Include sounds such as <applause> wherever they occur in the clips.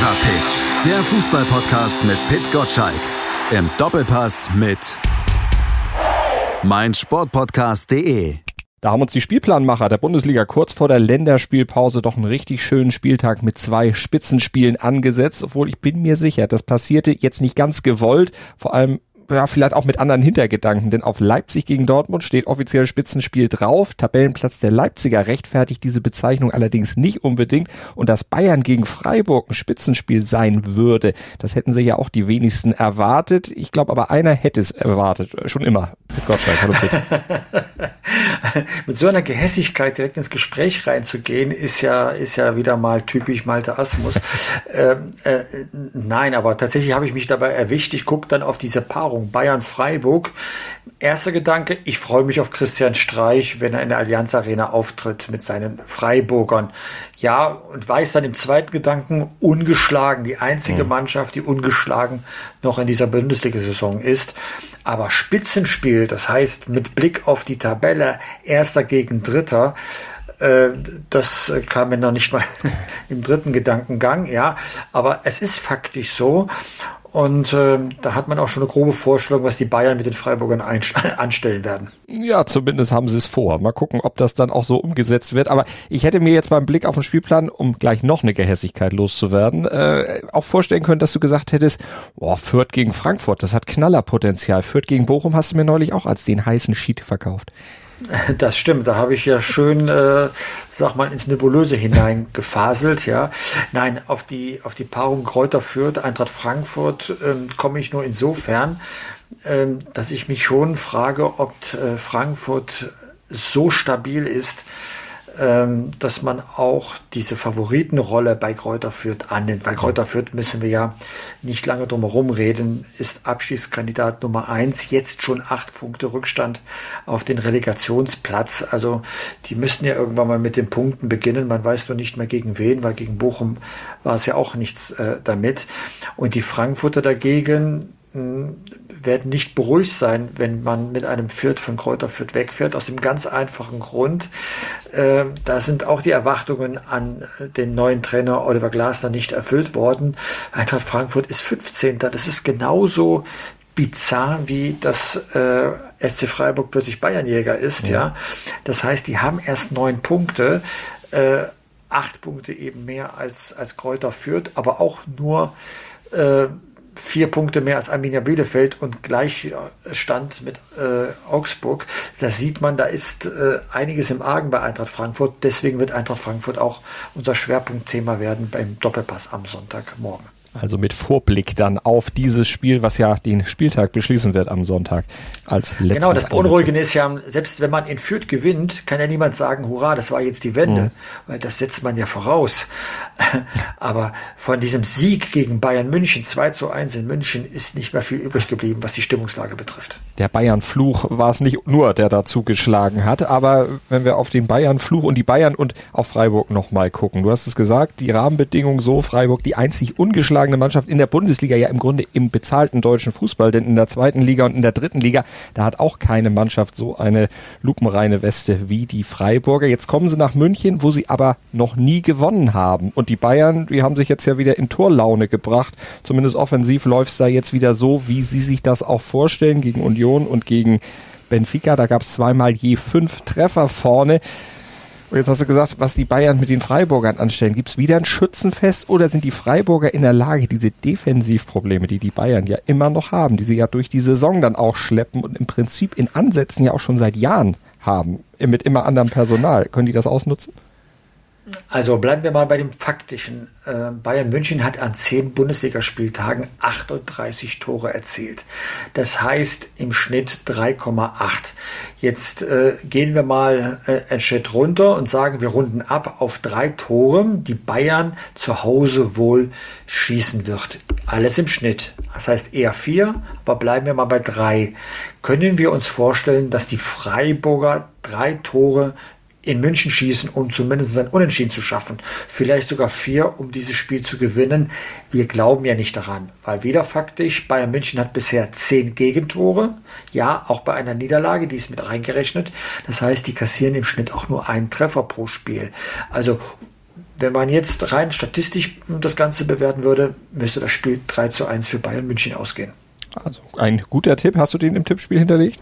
Fever Pitch, der Fußballpodcast mit Pit Gottschalk. Im Doppelpass mit meinsportpodcast.de. Da haben uns die Spielplanmacher der Bundesliga kurz vor der Länderspielpause doch einen richtig schönen Spieltag mit zwei Spitzenspielen angesetzt, obwohl ich bin mir sicher, das passierte jetzt nicht ganz gewollt, vor allem ja, vielleicht auch mit anderen Hintergedanken, denn auf Leipzig gegen Dortmund steht offiziell Spitzenspiel drauf. Tabellenplatz der Leipziger rechtfertigt diese Bezeichnung allerdings nicht unbedingt. Und dass Bayern gegen Freiburg ein Spitzenspiel sein würde, das hätten sich ja auch die wenigsten erwartet. Ich glaube aber einer hätte es erwartet, schon immer. Gottschalk, hallo bitte. <laughs> mit so einer Gehässigkeit direkt ins Gespräch reinzugehen, ist ja, ist ja wieder mal typisch Malte Asmus. <laughs> ähm, äh, nein, aber tatsächlich habe ich mich dabei erwischt. Ich gucke dann auf diese Paarung Bayern-Freiburg. Erster Gedanke, ich freue mich auf Christian Streich, wenn er in der Allianz Arena auftritt mit seinen Freiburgern. Ja, und weiß dann im zweiten Gedanken, ungeschlagen, die einzige mhm. Mannschaft, die ungeschlagen noch in dieser Bundesliga-Saison ist. Aber Spitzenspiel, das heißt mit Blick auf die Tabelle, erster gegen dritter, äh, das kam mir noch nicht mal <laughs> im dritten Gedankengang, ja. Aber es ist faktisch so. Und äh, da hat man auch schon eine grobe Vorstellung, was die Bayern mit den Freiburgern <laughs> anstellen werden. Ja, zumindest haben sie es vor. Mal gucken, ob das dann auch so umgesetzt wird. Aber ich hätte mir jetzt beim Blick auf den Spielplan, um gleich noch eine Gehässigkeit loszuwerden, äh, auch vorstellen können, dass du gesagt hättest, boah, Fürth gegen Frankfurt, das hat Knallerpotenzial. Fürth gegen Bochum hast du mir neulich auch als den heißen Sheet verkauft. <laughs> Das stimmt, da habe ich ja schön, äh, sag mal, ins Nebulöse hineingefaselt, ja. Nein, auf die, auf die Paarung Kräuter Fürth, Eintracht Frankfurt ähm, komme ich nur insofern, ähm, dass ich mich schon frage, ob äh, Frankfurt so stabil ist, ähm, dass man auch diese Favoritenrolle bei Kräuter Fürth annimmt. Weil Kräuter Fürth müssen wir ja nicht lange drum herum reden, ist Abschießkandidat Nummer eins, jetzt schon acht Punkte Rückstand auf den Relegationsplatz. Also die müssten ja irgendwann mal mit den Punkten beginnen. Man weiß nur nicht mehr gegen wen, weil gegen Bochum war es ja auch nichts äh, damit. Und die Frankfurter dagegen, werden nicht beruhigt sein, wenn man mit einem Fürth von Kräuter Fürth wegfährt, aus dem ganz einfachen Grund, äh, da sind auch die Erwartungen an den neuen Trainer Oliver Glasner nicht erfüllt worden. Eintracht Frankfurt ist 15. Das ist genauso bizarr, wie das äh, SC Freiburg plötzlich Bayernjäger ist. Ja. ja. Das heißt, die haben erst neun Punkte, äh, acht Punkte eben mehr als, als Kräuter Fürth, aber auch nur äh, vier Punkte mehr als Arminia Bielefeld und Gleichstand mit äh, Augsburg. Da sieht man, da ist äh, einiges im Argen bei Eintracht Frankfurt. Deswegen wird Eintracht Frankfurt auch unser Schwerpunktthema werden beim Doppelpass am Sonntagmorgen. Also mit Vorblick dann auf dieses Spiel, was ja den Spieltag beschließen wird am Sonntag als letztes. Genau, das Beunruhigende ist ja, selbst wenn man in Fürth gewinnt, kann ja niemand sagen, hurra, das war jetzt die Wende, mhm. weil das setzt man ja voraus. <laughs> Aber von diesem Sieg gegen Bayern München, 2 zu 1 in München, ist nicht mehr viel übrig geblieben, was die Stimmungslage betrifft. Der Bayern-Fluch war es nicht nur, der dazu geschlagen hat, aber wenn wir auf den Bayern-Fluch und die Bayern und auf Freiburg nochmal gucken. Du hast es gesagt, die Rahmenbedingungen so, Freiburg die einzig ungeschlagene ungeschlagene Mannschaft in der Bundesliga, ja im Grunde im bezahlten deutschen Fußball, denn in der zweiten Liga und in der dritten Liga, da hat auch keine Mannschaft so eine lupenreine Weste wie die Freiburger. Jetzt kommen sie nach München, wo sie aber noch nie gewonnen haben. Und die Bayern, die haben sich jetzt ja wieder in Torlaune gebracht. Zumindest offensiv läuft es da jetzt wieder so, wie sie sich das auch vorstellen gegen Union und gegen Benfica. Da gab es zweimal je fünf Treffer vorne. Und jetzt hast du gesagt, was die Bayern mit den Freiburgern anstellen. Gibt es wieder ein Schützenfest oder sind die Freiburger in der Lage, diese Defensivprobleme, die die Bayern ja immer noch haben, die sie ja durch die Saison dann auch schleppen und im Prinzip in Ansätzen ja auch schon seit Jahren haben, mit immer anderem Personal, können die das ausnutzen? Also bleiben wir mal bei dem Faktischen. Äh, Bayern München hat an zehn Bundesligaspieltagen 38 Tore erzielt. Das heißt im Schnitt 3,8. Jetzt äh, gehen wir mal äh, einen Schritt runter und sagen, wir runden ab auf drei Tore, die Bayern zu Hause wohl schießen wird. Alles im Schnitt. Das heißt eher vier, aber bleiben wir mal bei drei. Können wir uns vorstellen, dass die Freiburger drei Tore in München schießen, um zumindest ein Unentschieden zu schaffen. Vielleicht sogar vier, um dieses Spiel zu gewinnen. Wir glauben ja nicht daran, weil wieder faktisch, Bayern München hat bisher zehn Gegentore. Ja, auch bei einer Niederlage, die ist mit reingerechnet. Das heißt, die kassieren im Schnitt auch nur einen Treffer pro Spiel. Also Wenn man jetzt rein statistisch das Ganze bewerten würde, müsste das Spiel 3 zu 1 für Bayern München ausgehen. Also ein guter Tipp. Hast du den im Tippspiel hinterlegt?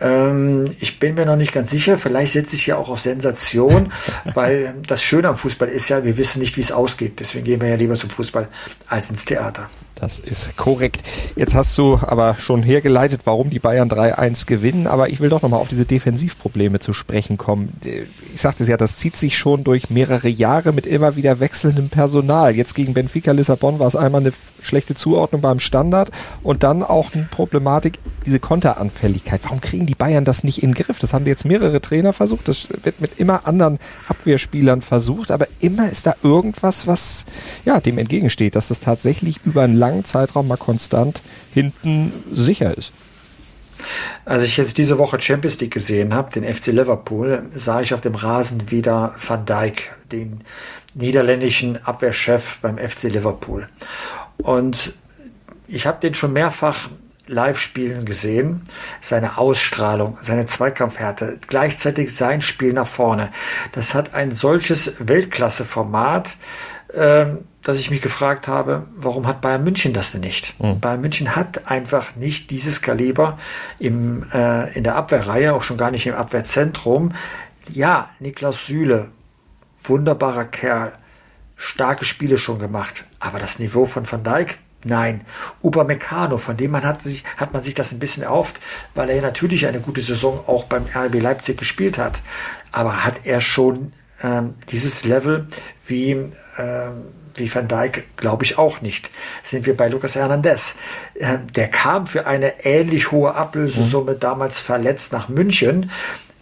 Ähm, ich bin mir noch nicht ganz sicher. Vielleicht setze ich ja auch auf Sensation, weil das Schöne am Fußball ist ja, wir wissen nicht, wie es ausgeht. Deswegen gehen wir ja lieber zum Fußball als ins Theater. Das ist korrekt. Jetzt hast du aber schon hergeleitet, warum die Bayern 3-1 gewinnen. Aber ich will doch nochmal auf diese Defensivprobleme zu sprechen kommen. Ich sagte es ja, das zieht sich schon durch mehrere Jahre mit immer wieder wechselndem Personal. Jetzt gegen Benfica Lissabon war es einmal eine schlechte Zuordnung beim Standard und dann auch eine Problematik, diese Konteranfälligkeit. Warum kriegen die Bayern das nicht in den Griff? Das haben jetzt mehrere Trainer versucht. Das wird mit immer anderen Abwehrspielern versucht. Aber immer ist da irgendwas, was ja, dem entgegensteht, dass das tatsächlich über einen langen Zeitraum mal konstant hinten sicher ist. Als ich jetzt diese Woche Champions League gesehen habe, den FC Liverpool, sah ich auf dem Rasen wieder Van Dijk, den niederländischen Abwehrchef beim FC Liverpool. Und ich habe den schon mehrfach live spielen gesehen. Seine Ausstrahlung, seine Zweikampfhärte, gleichzeitig sein Spiel nach vorne. Das hat ein solches Weltklasse-Format. Ähm, dass ich mich gefragt habe, warum hat Bayern München das denn nicht? Mhm. Bayern München hat einfach nicht dieses Kaliber im, äh, in der Abwehrreihe, auch schon gar nicht im Abwehrzentrum. Ja, Niklas Süle, wunderbarer Kerl, starke Spiele schon gemacht, aber das Niveau von Van Dijk, nein. Upamecano, von dem man hat, sich, hat man sich das ein bisschen erhofft, weil er natürlich eine gute Saison auch beim RB Leipzig gespielt hat. Aber hat er schon ähm, dieses Level wie ähm, wie Van Dijk glaube ich auch nicht. Sind wir bei Lucas Hernandez. Ähm, der kam für eine ähnlich hohe Ablösesumme mhm. damals verletzt nach München.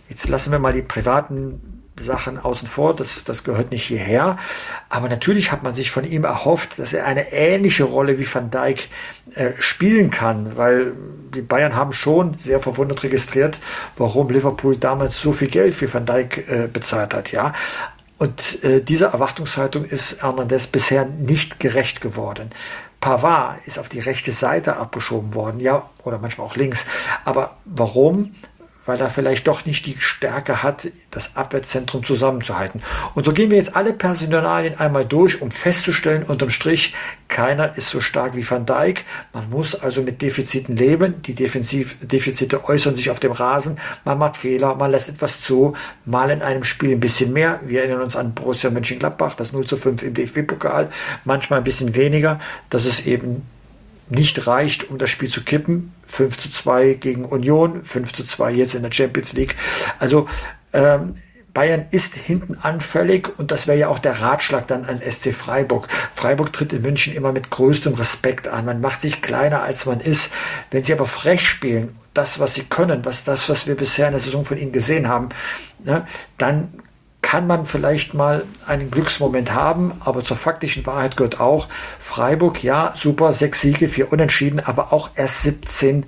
Jetzt lassen wir mal die privaten Sachen außen vor, das, das gehört nicht hierher. Aber natürlich hat man sich von ihm erhofft, dass er eine ähnliche Rolle wie Van Dijk äh, spielen kann, weil die Bayern haben schon sehr verwundert registriert, warum Liverpool damals so viel Geld für Van Dijk äh, bezahlt hat. Ja, und äh, dieser Erwartungshaltung ist Hernandez bisher nicht gerecht geworden. Pavard ist auf die rechte Seite abgeschoben worden, ja, oder manchmal auch links. Aber warum? Weil er vielleicht doch nicht die Stärke hat, das Abwehrzentrum zusammenzuhalten. Und so gehen wir jetzt alle Personalien einmal durch, um festzustellen, unterm Strich, keiner ist so stark wie Van Dijk. Man muss also mit Defiziten leben. Die Defensiv Defizite äußern sich auf dem Rasen. Man macht Fehler, man lässt etwas zu, mal in einem Spiel ein bisschen mehr. Wir erinnern uns an Borussia Mönchengladbach, das 0 zu 5 im DFB-Pokal, manchmal ein bisschen weniger. Das ist eben nicht reicht, um das Spiel zu kippen. 5 zu 2 gegen Union, 5 zu 2 jetzt in der Champions League. Also ähm, Bayern ist hinten anfällig und das wäre ja auch der Ratschlag dann an SC Freiburg. Freiburg tritt in München immer mit größtem Respekt an. Man macht sich kleiner als man ist. Wenn sie aber frech spielen, das, was sie können, was das, was wir bisher in der Saison von ihnen gesehen haben, ne, dann kann man vielleicht mal einen Glücksmoment haben, aber zur faktischen Wahrheit gehört auch, Freiburg, ja, super, sechs Siege, vier Unentschieden, aber auch erst 17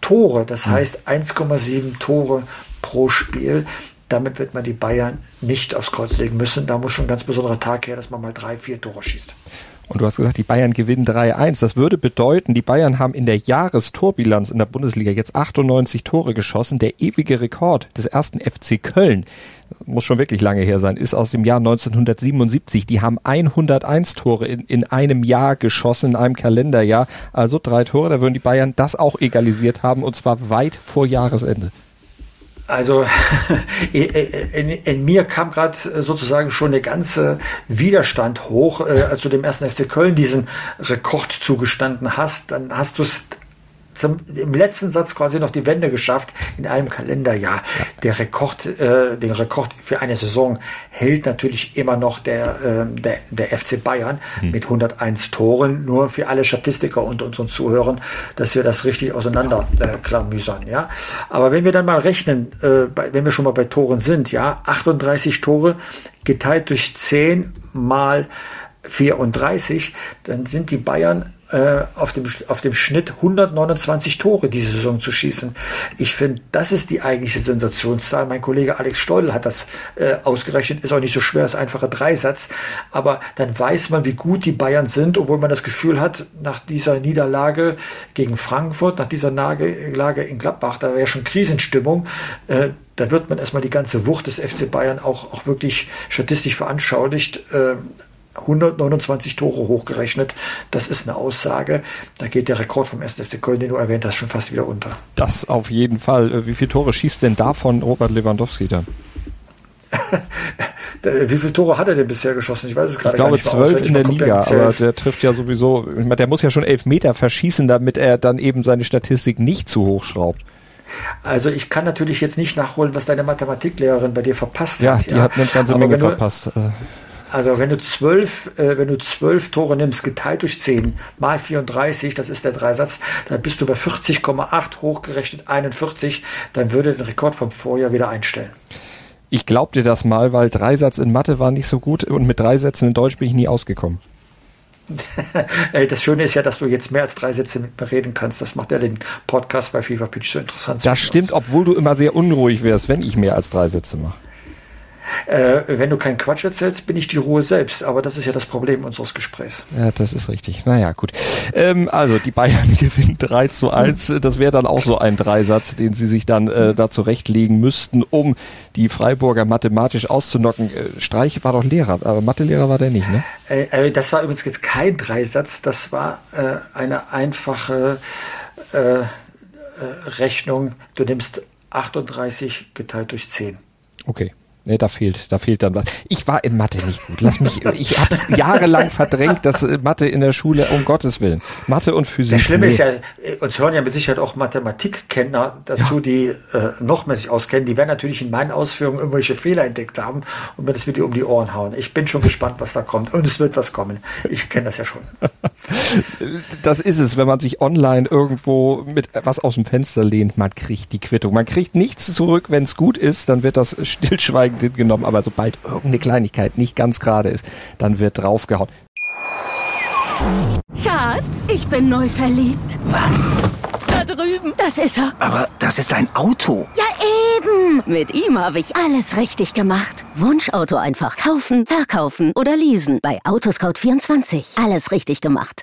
Tore. Das mhm. heißt 1,7 Tore pro Spiel. Damit wird man die Bayern nicht aufs Kreuz legen müssen. Da muss schon ein ganz besonderer Tag her, dass man mal drei, vier Tore schießt. Und du hast gesagt, die Bayern gewinnen 3-1. Das würde bedeuten, die Bayern haben in der Jahrestorbilanz in der Bundesliga jetzt 98 Tore geschossen. Der ewige Rekord des ersten FC Köln, muss schon wirklich lange her sein, ist aus dem Jahr 1977. Die haben 101 Tore in, in einem Jahr geschossen, in einem Kalenderjahr. Also drei Tore, da würden die Bayern das auch egalisiert haben und zwar weit vor Jahresende. Also <laughs> in, in, mir kam gerade sozusagen schon der ganze Widerstand hoch, äh, als du dem ersten FC Köln diesen Rekord zugestanden hast. Dann hast du es zum, im letzten Satz quasi noch die Wende geschafft in einem Kalenderjahr. Der Rekord, äh, den Rekord für eine Saison hält natürlich immer noch der, äh, der, der FC Bayern hm. mit 101 Toren. Nur für alle Statistiker und unseren Zuhörern, dass wir das richtig auseinander äh, klamüsern. Ja? Aber wenn wir dann mal rechnen, äh, bei, wenn wir schon mal bei Toren sind, ja, 38 Tore geteilt durch 10 mal 34, dann sind die Bayern äh, auf, dem, auf dem Schnitt 129 Tore diese Saison zu schießen. Ich finde, das ist die eigentliche Sensationszahl. Mein Kollege Alex Steudel hat das äh, ausgerechnet. Ist auch nicht so schwer, ist einfacher Dreisatz. Aber dann weiß man, wie gut die Bayern sind, obwohl man das Gefühl hat, nach dieser Niederlage gegen Frankfurt, nach dieser Lage in Gladbach, da wäre schon Krisenstimmung. Äh, da wird man erstmal die ganze Wucht des FC Bayern auch, auch wirklich statistisch veranschaulicht. Äh, 129 Tore hochgerechnet. Das ist eine Aussage. Da geht der Rekord vom 1. FC Köln, den du erwähnt hast, schon fast wieder unter. Das auf jeden Fall. Äh, wie viele Tore schießt denn davon Robert Lewandowski dann? <laughs> Wie viele Tore hat er denn bisher geschossen? Ich weiß es gerade gar nicht. Ich glaube zwölf in der Liga, aber der trifft ja sowieso, der muss ja schon elf Meter verschießen, damit er dann eben seine Statistik nicht zu hoch schraubt. Also ich kann natürlich jetzt nicht nachholen, was deine Mathematiklehrerin bei dir verpasst ja, hat. Die ja, die hat eine ganze aber Menge verpasst. Also wenn du zwölf, äh, wenn du zwölf Tore nimmst, geteilt durch zehn mal 34, das ist der Dreisatz, dann bist du bei 40,8 hochgerechnet 41, dann würde den Rekord vom Vorjahr wieder einstellen. Ich glaub dir das mal, weil Dreisatz in Mathe war nicht so gut und mit drei Sätzen in Deutsch bin ich nie ausgekommen. <laughs> das Schöne ist ja, dass du jetzt mehr als drei Sätze mit mir reden kannst. Das macht ja den Podcast bei FIFA Pitch so interessant. Das stimmt, obwohl du immer sehr unruhig wärst, wenn ich mehr als drei Sätze mache. Äh, wenn du keinen Quatsch erzählst, bin ich die Ruhe selbst. Aber das ist ja das Problem unseres Gesprächs. Ja, das ist richtig. Naja, gut. Ähm, also, die Bayern <laughs> gewinnen 3 zu 1. Das wäre dann auch so ein Dreisatz, den sie sich dann äh, da zurechtlegen müssten, um die Freiburger mathematisch auszunocken. Äh, Streich war doch Lehrer, aber Mathelehrer war der nicht, ne? Äh, äh, das war übrigens jetzt kein Dreisatz. Das war äh, eine einfache äh, Rechnung. Du nimmst 38 geteilt durch 10. Okay. Ne, da fehlt, da fehlt dann was. Ich war in Mathe nicht gut. Lass mich, ich habe es jahrelang verdrängt, dass äh, Mathe in der Schule, um Gottes Willen. Mathe und Physik. Das Schlimme nee. ist ja, äh, uns hören ja mit Sicherheit auch Mathematikkenner dazu, ja. die äh, noch mehr sich auskennen. Die werden natürlich in meinen Ausführungen irgendwelche Fehler entdeckt haben und mir das Video um die Ohren hauen. Ich bin schon gespannt, was da kommt. Und es wird was kommen. Ich kenne das ja schon. <laughs> das ist es, wenn man sich online irgendwo mit was aus dem Fenster lehnt, man kriegt die Quittung. Man kriegt nichts zurück, wenn es gut ist, dann wird das stillschweigend schweigend hingenommen, aber sobald irgendeine Kleinigkeit nicht ganz gerade ist, dann wird draufgehauen. Schatz, ich bin neu verliebt. Was? Da drüben. Das ist er. Aber das ist ein Auto. Ja, eben. Mit ihm habe ich alles richtig gemacht. Wunschauto einfach kaufen, verkaufen oder leasen. Bei Autoscout24. Alles richtig gemacht.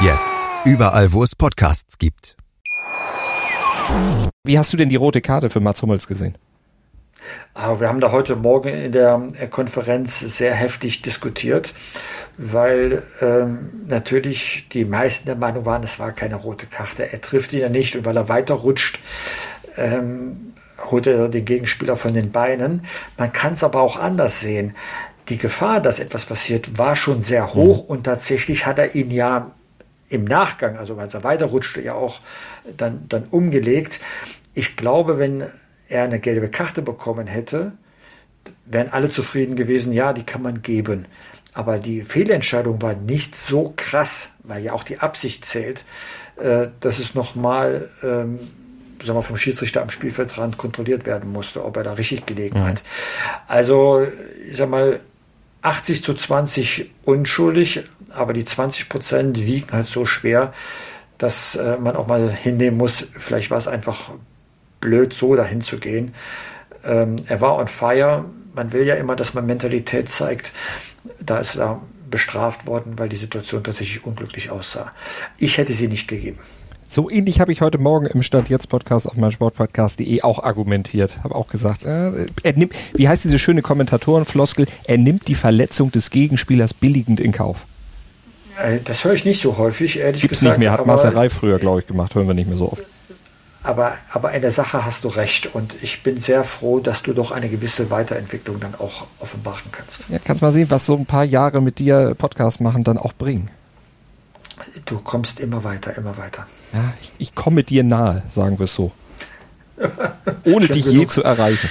Jetzt. Überall, wo es Podcasts gibt. Wie hast du denn die rote Karte für Mats Hummels gesehen? Ah, wir haben da heute Morgen in der Konferenz sehr heftig diskutiert, weil ähm, natürlich die meisten der Meinung waren, es war keine rote Karte. Er trifft ihn ja nicht und weil er weiterrutscht, ähm, holt er den Gegenspieler von den Beinen. Man kann es aber auch anders sehen. Die Gefahr, dass etwas passiert, war schon sehr hoch mhm. und tatsächlich hat er ihn ja im Nachgang, also als er weiterrutschte, ja auch dann, dann umgelegt. Ich glaube, wenn er eine gelbe Karte bekommen hätte, wären alle zufrieden gewesen, ja, die kann man geben. Aber die Fehlentscheidung war nicht so krass, weil ja auch die Absicht zählt, äh, dass es nochmal ähm, sagen wir, vom Schiedsrichter am Spielfeldrand kontrolliert werden musste, ob er da richtig gelegen hat. Also, ich sag mal, 80 zu 20 unschuldig, aber die 20 Prozent wiegen halt so schwer, dass äh, man auch mal hinnehmen muss, vielleicht war es einfach blöd, so dahin zu gehen. Ähm, er war on fire. Man will ja immer, dass man Mentalität zeigt. Da ist er bestraft worden, weil die Situation tatsächlich unglücklich aussah. Ich hätte sie nicht gegeben. So ähnlich habe ich heute Morgen im Stand jetzt Podcast auf meinsportpodcast.de auch argumentiert. Habe auch gesagt, äh, er nimmt, wie heißt diese schöne Kommentatorenfloskel? Er nimmt die Verletzung des Gegenspielers billigend in Kauf. Äh, das höre ich nicht so häufig, ehrlich Gibt's gesagt. nicht mehr, hat Masserei früher, glaube ich, gemacht, hören wir nicht mehr so oft. Aber, aber in der Sache hast du recht und ich bin sehr froh, dass du doch eine gewisse Weiterentwicklung dann auch offenbaren kannst. Ja, kannst mal sehen, was so ein paar Jahre mit dir Podcast machen dann auch bringen. Du kommst immer weiter, immer weiter. Ja, ich, ich komme dir nahe, sagen wir es so. <laughs> Ohne dich genug. je zu erreichen.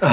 <laughs>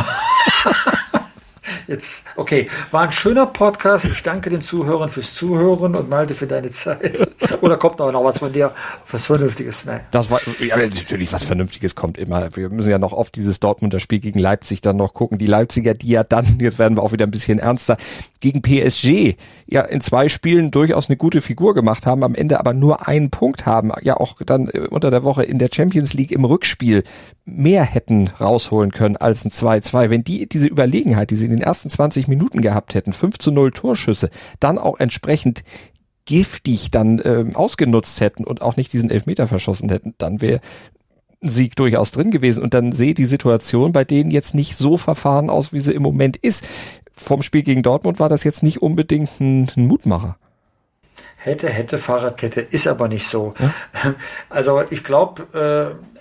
Jetzt, okay, war ein schöner Podcast. Ich danke den Zuhörern fürs Zuhören und Malte für deine Zeit. <laughs> Oder kommt noch, noch was von dir, was Vernünftiges? Nein. Das war, ja, natürlich was Vernünftiges kommt immer. Wir müssen ja noch auf dieses Dortmunder Spiel gegen Leipzig dann noch gucken. Die Leipziger, die ja dann, jetzt werden wir auch wieder ein bisschen ernster, gegen PSG ja in zwei Spielen durchaus eine gute Figur gemacht haben, am Ende aber nur einen Punkt haben, ja auch dann äh, unter der Woche in der Champions League im Rückspiel mehr hätten rausholen können als ein 2-2. Wenn die diese Überlegenheit, die sie in den ersten 20 Minuten gehabt hätten, 5 zu 0 Torschüsse, dann auch entsprechend giftig dann äh, ausgenutzt hätten und auch nicht diesen Elfmeter verschossen hätten, dann wäre Sieg durchaus drin gewesen. Und dann sehe die Situation bei denen jetzt nicht so verfahren aus, wie sie im Moment ist. Vom Spiel gegen Dortmund war das jetzt nicht unbedingt ein, ein Mutmacher. Hätte, hätte, Fahrradkette ist aber nicht so. Ja? Also ich glaube, äh,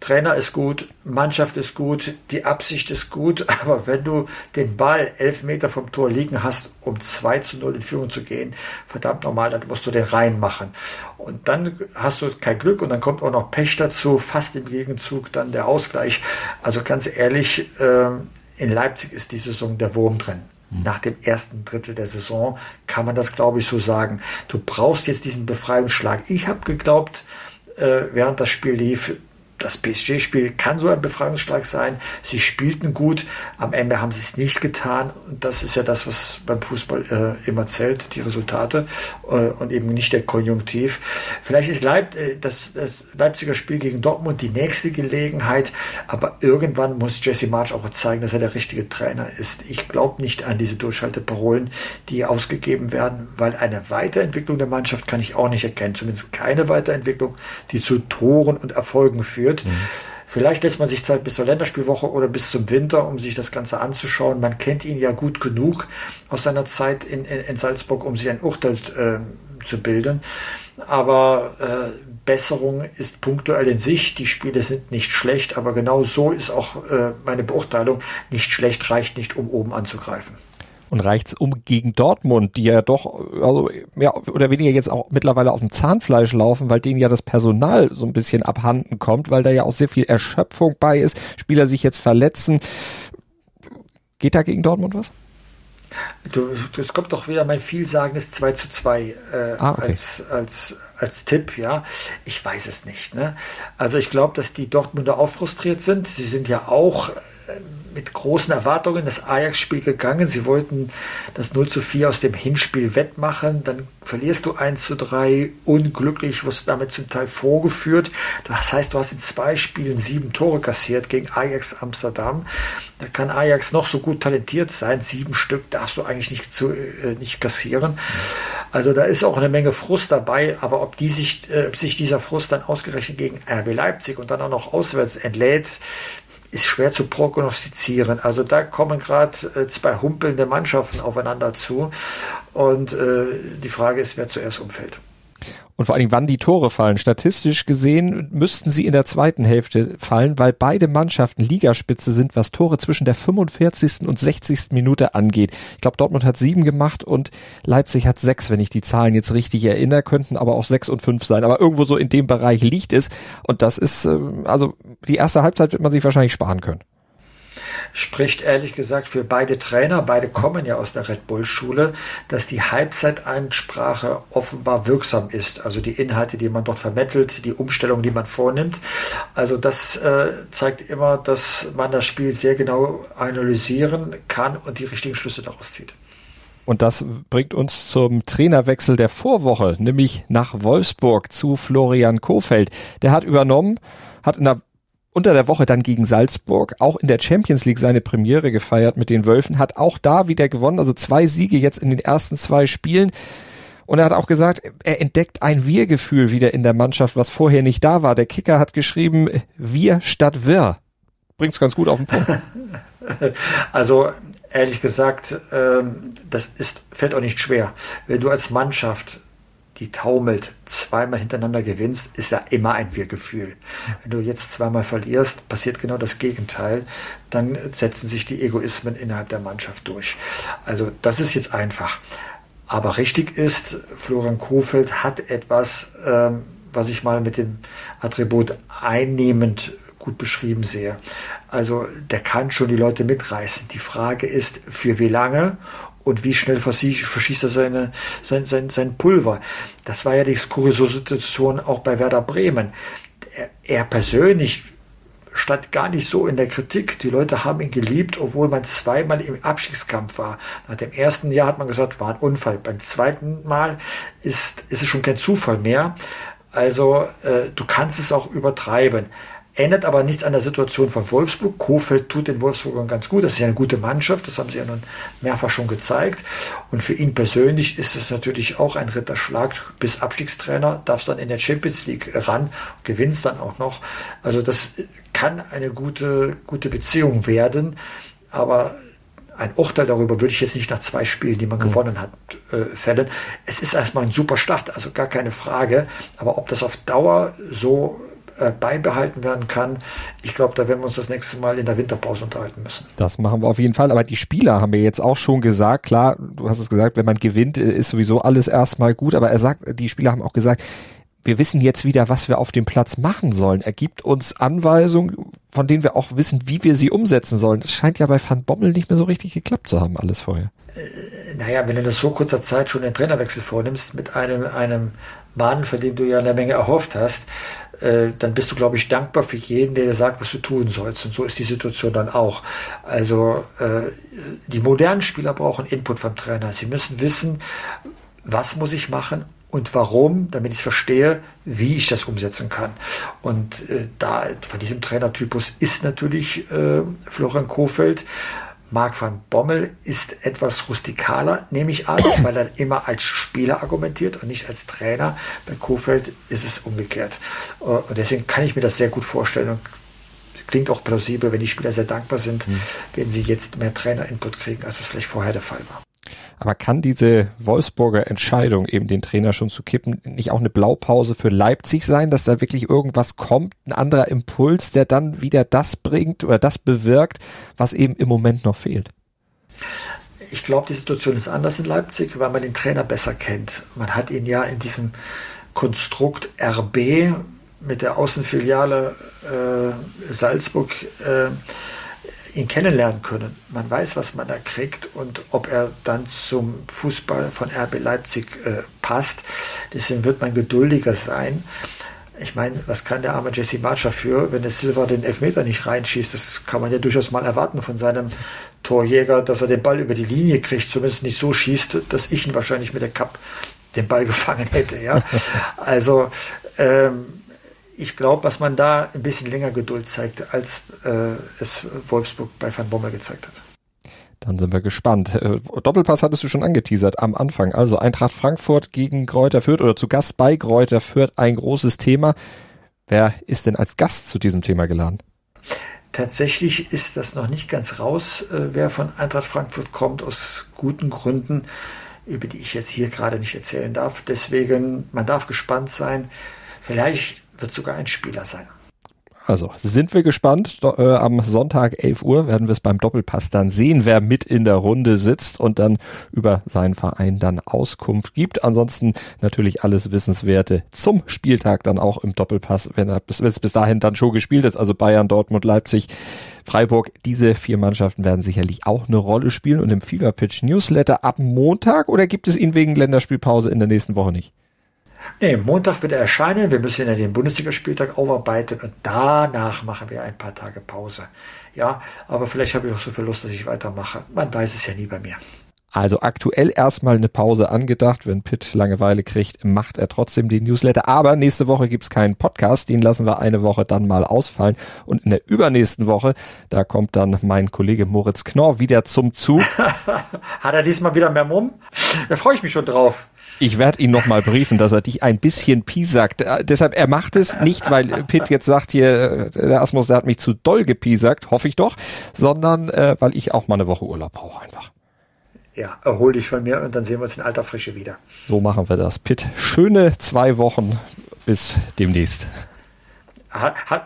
Trainer ist gut, Mannschaft ist gut, die Absicht ist gut, <laughs> aber wenn du den Ball elf Meter vom Tor liegen hast, um 2 zu 0 in Führung zu gehen, verdammt normal, dann musst du den reinmachen. Und dann hast du kein Glück und dann kommt auch noch Pech dazu, fast im Gegenzug dann der Ausgleich. Also ganz ehrlich, ähm, in Leipzig ist die Saison der Wurm drin. Hm. Nach dem ersten Drittel der Saison kann man das, glaube ich, so sagen. Du brauchst jetzt diesen Befreiungsschlag. Ich habe geglaubt, äh, während das Spiel lief, das PSG-Spiel kann so ein Befreiungsschlag sein. Sie spielten gut, am Ende haben sie es nicht getan. Und das ist ja das, was beim Fußball äh, immer zählt, die Resultate äh, und eben nicht der Konjunktiv. Vielleicht ist Leip äh, das, das Leipziger Spiel gegen Dortmund die nächste Gelegenheit, aber irgendwann muss Jesse March auch zeigen, dass er der richtige Trainer ist. Ich glaube nicht an diese Durchhalteparolen, die ausgegeben werden, weil eine Weiterentwicklung der Mannschaft kann ich auch nicht erkennen. Zumindest keine Weiterentwicklung, die zu Toren und Erfolgen führt führt. Mhm. Vielleicht lässt man sich Zeit bis zur Länderspielwoche oder bis zum Winter, um sich das Ganze anzuschauen. Man kennt ihn ja gut genug aus seiner Zeit in, in, in Salzburg, um sich ein Urteil äh, zu bilden. Aber äh, Besserung ist punktuell in sich. Die Spiele sind nicht schlecht, aber genau so ist auch äh, meine Beurteilung. Nicht schlecht reicht nicht, um oben anzugreifen und reicht's um gegen Dortmund, die ja doch also mehr oder weniger jetzt auch mittlerweile auf dem Zahnfleisch laufen, weil denen ja das Personal so ein bisschen abhanden kommt, weil da ja auch sehr viel Erschöpfung bei ist, Spieler sich jetzt verletzen. Geht da gegen Dortmund was? Du, es kommt doch wieder mein vielsagendes 2 zu 2 äh, ah, okay. als, als, als Tipp, ja. Ich weiß es nicht. Ne? Also ich glaube, dass die Dortmunder auch frustriert sind. Sie sind ja auch mit großen Erwartungen das Ajax-Spiel gegangen. Sie wollten das 0 zu 4 aus dem Hinspiel wettmachen. Dann verlierst du 1 zu 3 unglücklich, wirst damit zum Teil vorgeführt. Das heißt, du hast in zwei Spielen sieben Tore kassiert gegen Ajax Amsterdam. Da kann Ajax noch so gut talentiert sein. Sieben Stück darfst du eigentlich nicht, zu, äh, nicht kassieren. Also da ist auch eine Menge Frust dabei. Aber ob, die sich, äh, ob sich dieser Frust dann ausgerechnet gegen RB Leipzig und dann auch noch auswärts entlädt, ist schwer zu prognostizieren. Also da kommen gerade äh, zwei humpelnde Mannschaften aufeinander zu. Und äh, die Frage ist, wer zuerst umfällt. Und vor allen Dingen, wann die Tore fallen. Statistisch gesehen müssten sie in der zweiten Hälfte fallen, weil beide Mannschaften Ligaspitze sind, was Tore zwischen der 45. und 60. Minute angeht. Ich glaube, Dortmund hat sieben gemacht und Leipzig hat sechs, wenn ich die Zahlen jetzt richtig erinnere, könnten aber auch sechs und fünf sein. Aber irgendwo so in dem Bereich liegt es. Und das ist, äh, also die erste Halbzeit wird man sich wahrscheinlich sparen können spricht ehrlich gesagt für beide Trainer, beide kommen ja aus der Red Bull-Schule, dass die Halbzeiteinsprache offenbar wirksam ist. Also die Inhalte, die man dort vermittelt, die Umstellung, die man vornimmt. Also das äh, zeigt immer, dass man das Spiel sehr genau analysieren kann und die richtigen Schlüsse daraus zieht. Und das bringt uns zum Trainerwechsel der Vorwoche, nämlich nach Wolfsburg zu Florian Kofeld. Der hat übernommen, hat in der unter der Woche dann gegen Salzburg, auch in der Champions League seine Premiere gefeiert mit den Wölfen, hat auch da wieder gewonnen, also zwei Siege jetzt in den ersten zwei Spielen. Und er hat auch gesagt, er entdeckt ein Wir-Gefühl wieder in der Mannschaft, was vorher nicht da war. Der Kicker hat geschrieben, wir statt wir. Bringt's ganz gut auf den Punkt. <laughs> Also ehrlich gesagt, ähm, das ist, fällt auch nicht schwer. Wenn du als Mannschaft die taumelt, zweimal hintereinander gewinnst, ist ja immer ein Wir-Gefühl. Wenn du jetzt zweimal verlierst, passiert genau das Gegenteil. Dann setzen sich die Egoismen innerhalb der Mannschaft durch. Also das ist jetzt einfach. Aber richtig ist, Florian Kofeld hat etwas, ähm, was ich mal mit dem Attribut einnehmend gut beschrieben sehe. Also der kann schon die Leute mitreißen. Die Frage ist, für wie lange und wie schnell verschießt er seine, sein, sein, sein Pulver. Das war ja die kuriose Situation auch bei Werder Bremen. Er, er persönlich stand gar nicht so in der Kritik. Die Leute haben ihn geliebt, obwohl man zweimal im Abstiegskampf war. Nach dem ersten Jahr hat man gesagt, war ein Unfall. Beim zweiten Mal ist, ist es schon kein Zufall mehr. Also äh, du kannst es auch übertreiben. Ändert aber nichts an der Situation von Wolfsburg. Kofeld tut den Wolfsburgern ganz gut. Das ist ja eine gute Mannschaft. Das haben sie ja nun mehrfach schon gezeigt. Und für ihn persönlich ist es natürlich auch ein Ritterschlag. Bis Abstiegstrainer darfst dann in der Champions League ran, gewinnst dann auch noch. Also das kann eine gute, gute Beziehung werden. Aber ein Urteil darüber würde ich jetzt nicht nach zwei Spielen, die man mhm. gewonnen hat, äh, fällen. Es ist erstmal ein super Start, also gar keine Frage. Aber ob das auf Dauer so äh, beibehalten werden kann. Ich glaube, da werden wir uns das nächste Mal in der Winterpause unterhalten müssen. Das machen wir auf jeden Fall. Aber die Spieler haben wir jetzt auch schon gesagt. Klar, du hast es gesagt, wenn man gewinnt, äh, ist sowieso alles erstmal gut. Aber er sagt, die Spieler haben auch gesagt, wir wissen jetzt wieder, was wir auf dem Platz machen sollen. Er gibt uns Anweisungen, von denen wir auch wissen, wie wir sie umsetzen sollen. Das scheint ja bei Van Bommel nicht mehr so richtig geklappt zu haben, alles vorher. Äh, naja, wenn du in so kurzer Zeit schon den Trainerwechsel vornimmst mit einem, einem Mann, für den du ja eine Menge erhofft hast, äh, dann bist du, glaube ich, dankbar für jeden, der dir sagt, was du tun sollst. Und so ist die Situation dann auch. Also äh, die modernen Spieler brauchen Input vom Trainer. Sie müssen wissen, was muss ich machen und warum, damit ich verstehe, wie ich das umsetzen kann. Und äh, da von diesem Trainertypus ist natürlich äh, Florian Kofeld. Marc van Bommel ist etwas rustikaler, nehme ich an, weil er immer als Spieler argumentiert und nicht als Trainer. Bei Kofeld ist es umgekehrt. Und deswegen kann ich mir das sehr gut vorstellen und klingt auch plausibel, wenn die Spieler sehr dankbar sind, mhm. wenn sie jetzt mehr Trainer-Input kriegen, als es vielleicht vorher der Fall war. Aber kann diese Wolfsburger Entscheidung, eben den Trainer schon zu kippen, nicht auch eine Blaupause für Leipzig sein, dass da wirklich irgendwas kommt, ein anderer Impuls, der dann wieder das bringt oder das bewirkt, was eben im Moment noch fehlt? Ich glaube, die Situation ist anders in Leipzig, weil man den Trainer besser kennt. Man hat ihn ja in diesem Konstrukt RB mit der Außenfiliale äh, Salzburg äh, ihn kennenlernen können. Man weiß, was man da kriegt und ob er dann zum Fußball von RB Leipzig äh, passt. Deswegen wird man geduldiger sein. Ich meine, was kann der arme Jesse March dafür, wenn der Silva den Elfmeter nicht reinschießt? Das kann man ja durchaus mal erwarten von seinem Torjäger, dass er den Ball über die Linie kriegt, zumindest nicht so schießt, dass ich ihn wahrscheinlich mit der Cup den Ball <laughs> gefangen hätte. Ja, also ähm, ich glaube, dass man da ein bisschen länger Geduld zeigt, als äh, es Wolfsburg bei Van Bommel gezeigt hat. Dann sind wir gespannt. Äh, Doppelpass hattest du schon angeteasert am Anfang. Also Eintracht Frankfurt gegen Kräuter Fürth oder zu Gast bei Kräuter Fürth ein großes Thema. Wer ist denn als Gast zu diesem Thema geladen? Tatsächlich ist das noch nicht ganz raus, äh, wer von Eintracht Frankfurt kommt, aus guten Gründen, über die ich jetzt hier gerade nicht erzählen darf. Deswegen, man darf gespannt sein. Vielleicht wird sogar ein Spieler sein. Also sind wir gespannt. Äh, am Sonntag 11 Uhr werden wir es beim Doppelpass dann sehen, wer mit in der Runde sitzt und dann über seinen Verein dann Auskunft gibt. Ansonsten natürlich alles Wissenswerte zum Spieltag dann auch im Doppelpass, wenn bis, bis dahin dann schon gespielt ist. Also Bayern, Dortmund, Leipzig, Freiburg. Diese vier Mannschaften werden sicherlich auch eine Rolle spielen und im Fever Pitch Newsletter ab Montag oder gibt es ihn wegen Länderspielpause in der nächsten Woche nicht? Nee, Montag wird er erscheinen. Wir müssen ja den Bundesligaspieltag aufarbeiten und danach machen wir ein paar Tage Pause. Ja, aber vielleicht habe ich auch so viel Lust, dass ich weitermache. Man weiß es ja nie bei mir. Also aktuell erstmal eine Pause angedacht. Wenn Pitt Langeweile kriegt, macht er trotzdem den Newsletter. Aber nächste Woche gibt's keinen Podcast. Den lassen wir eine Woche dann mal ausfallen. Und in der übernächsten Woche, da kommt dann mein Kollege Moritz Knorr wieder zum Zug. <laughs> Hat er diesmal wieder mehr Mumm? Da freue ich mich schon drauf. Ich werde ihn nochmal briefen, dass er dich ein bisschen piesackt. Äh, deshalb, er macht es nicht, weil Pitt jetzt sagt hier, äh, der Asmus, der hat mich zu doll gepiesackt, hoffe ich doch, sondern äh, weil ich auch mal eine Woche Urlaub brauche einfach. Ja, erhol dich von mir und dann sehen wir uns in alter Frische wieder. So machen wir das. Pitt, schöne zwei Wochen. Bis demnächst.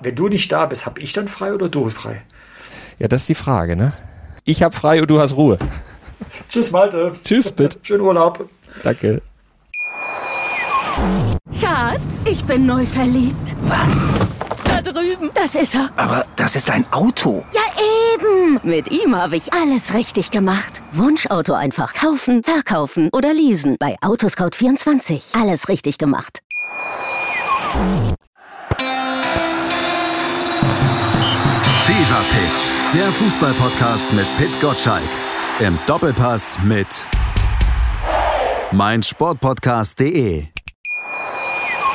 Wenn du nicht da bist, hab ich dann frei oder du frei? Ja, das ist die Frage, ne? Ich hab frei und du hast Ruhe. Tschüss, Malte. Tschüss, Pitt. Schönen Urlaub. Danke. Schatz, ich bin neu verliebt. Was? Da drüben. Das ist er. Aber das ist ein Auto. Ja, eben. Mit ihm habe ich alles richtig gemacht. Wunschauto einfach kaufen, verkaufen oder leasen. Bei Autoscout24. Alles richtig gemacht. Fever Pitch, der Fußballpodcast mit Pit Gottschalk. Im Doppelpass mit meinsportpodcast.de.